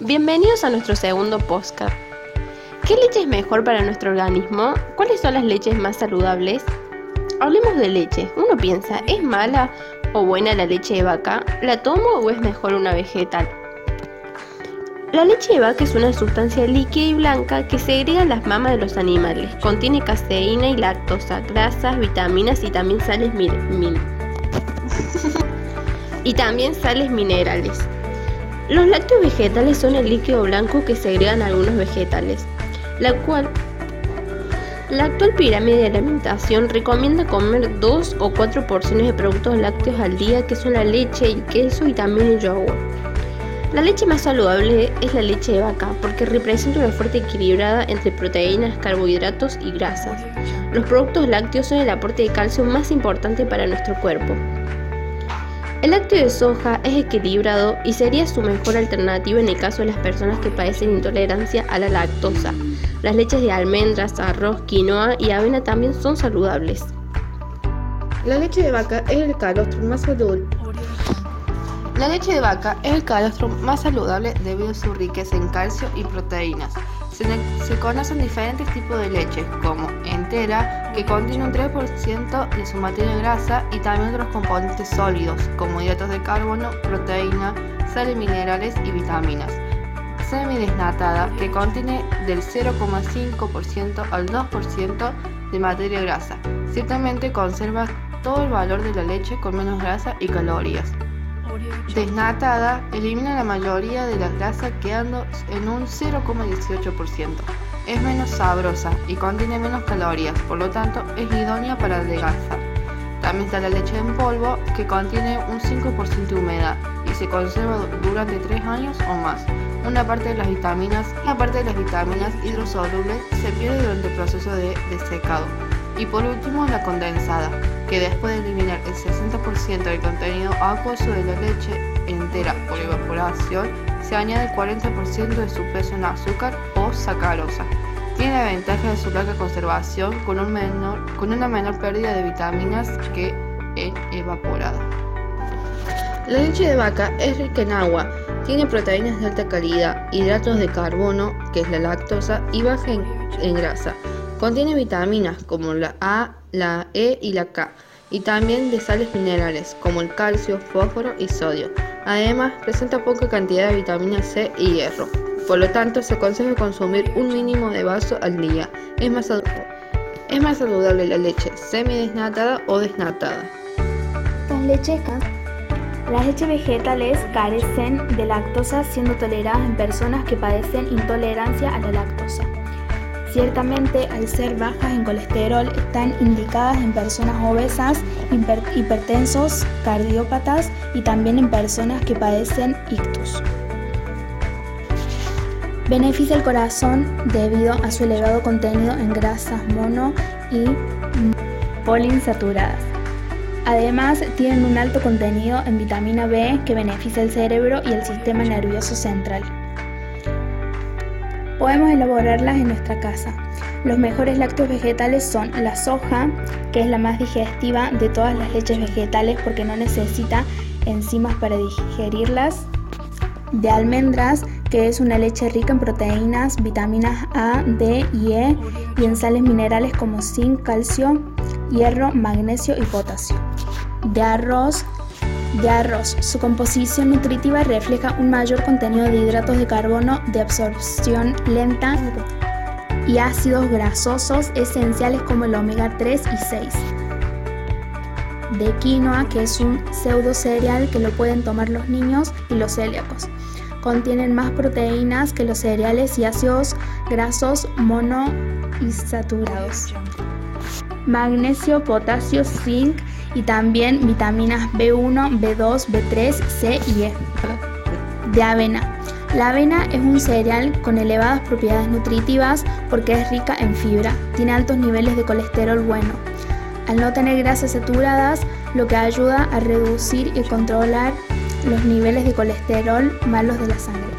Bienvenidos a nuestro segundo podcast. ¿Qué leche es mejor para nuestro organismo? ¿Cuáles son las leches más saludables? Hablemos de leche. Uno piensa, ¿es mala o buena la leche de vaca? ¿La tomo o es mejor una vegetal? La leche de vaca es una sustancia líquida y blanca que segrega en las mamas de los animales. Contiene caseína y lactosa, grasas, vitaminas y también sales y también sales minerales. Los lácteos vegetales son el líquido blanco que segregan algunos vegetales, la cual la actual pirámide de alimentación recomienda comer dos o cuatro porciones de productos lácteos al día, que son la leche, el queso y también el yogur. La leche más saludable es la leche de vaca porque representa una fuerte equilibrada entre proteínas, carbohidratos y grasas. Los productos lácteos son el aporte de calcio más importante para nuestro cuerpo. El lácteo de soja es equilibrado y sería su mejor alternativa en el caso de las personas que padecen intolerancia a la lactosa. Las leches de almendras, arroz, quinoa y avena también son saludables. La leche de vaca es el calostro más saludable. La leche de vaca es el calostro más saludable debido a su riqueza en calcio y proteínas. Se, conocen diferentes tipos de leche, como entera, que contiene un 3% de su materia grasa, y también otros componentes sólidos, como hidratos de carbono, proteína, sales minerales y vitaminas. Semidesnatada, que contiene del 0,5% al 2% de materia grasa. Ciertamente conserva todo el valor de la leche con menos grasa y calorías. Desnatada elimina la mayoría de la grasa quedando en un 0,18%. Es menos sabrosa y contiene menos calorías, por lo tanto es idónea para adelgazar. También está la leche en polvo que contiene un 5% de humedad y se conserva durante 3 años o más. Una parte de las vitaminas, una parte de las vitaminas hidrosolubles se pierde durante el proceso de desecado. Y por último la condensada, que después de eliminar el 60% del contenido acuoso de la leche entera por evaporación, se añade el 40% de su peso en azúcar o sacarosa. Tiene la ventaja de su larga conservación con, una menor pérdida de vitaminas que en evaporada. La leche de vaca es rica en agua, tiene proteínas de alta calidad, hidratos de carbono, que es la lactosa, y baja en grasa. Contiene vitaminas como la A, la E y la K, y también de sales minerales como el calcio, fósforo y sodio. Además, presenta poca cantidad de vitamina C y hierro. Por lo tanto, se aconseja consumir un mínimo de vaso al día. Es más, saludable la leche semidesnatada o desnatada. Las leches, las leches vegetales carecen de lactosa siendo toleradas en personas que padecen intolerancia a la lactosa. Ciertamente, al ser bajas en colesterol, están indicadas en personas obesas, hipertensos, cardiópatas y también en personas que padecen ictus. Beneficia el corazón debido a su elevado contenido en grasas mono y poliinsaturadas. Además, tienen un alto contenido en vitamina B que beneficia el cerebro y el sistema nervioso central. Podemos elaborarlas en nuestra casa. Los mejores lácteos vegetales son la soja, que es la más digestiva de todas las leches vegetales porque no necesita enzimas para digerirlas. De almendras, que es una leche rica en proteínas, vitaminas A, D y E y en sales minerales como zinc, calcio, hierro, magnesio y potasio. De arroz, de arroz. Su composición nutritiva refleja un mayor contenido de hidratos de carbono de absorción lenta y ácidos grasosos esenciales como el omega 3 y 6. De quinoa, que es un pseudo cereal que lo pueden tomar los niños y los celíacos. Contienen más proteínas que los cereales y ácidos grasos monoinsaturados. Magnesio, potasio, zinc y también vitaminas B1, B2, B3, C y E. De avena. La avena es un cereal con elevadas propiedades nutritivas porque es rica en fibra, tiene altos niveles de colesterol bueno. Al no tener grasas saturadas, lo que ayuda a reducir y controlar los niveles de colesterol malos de la sangre.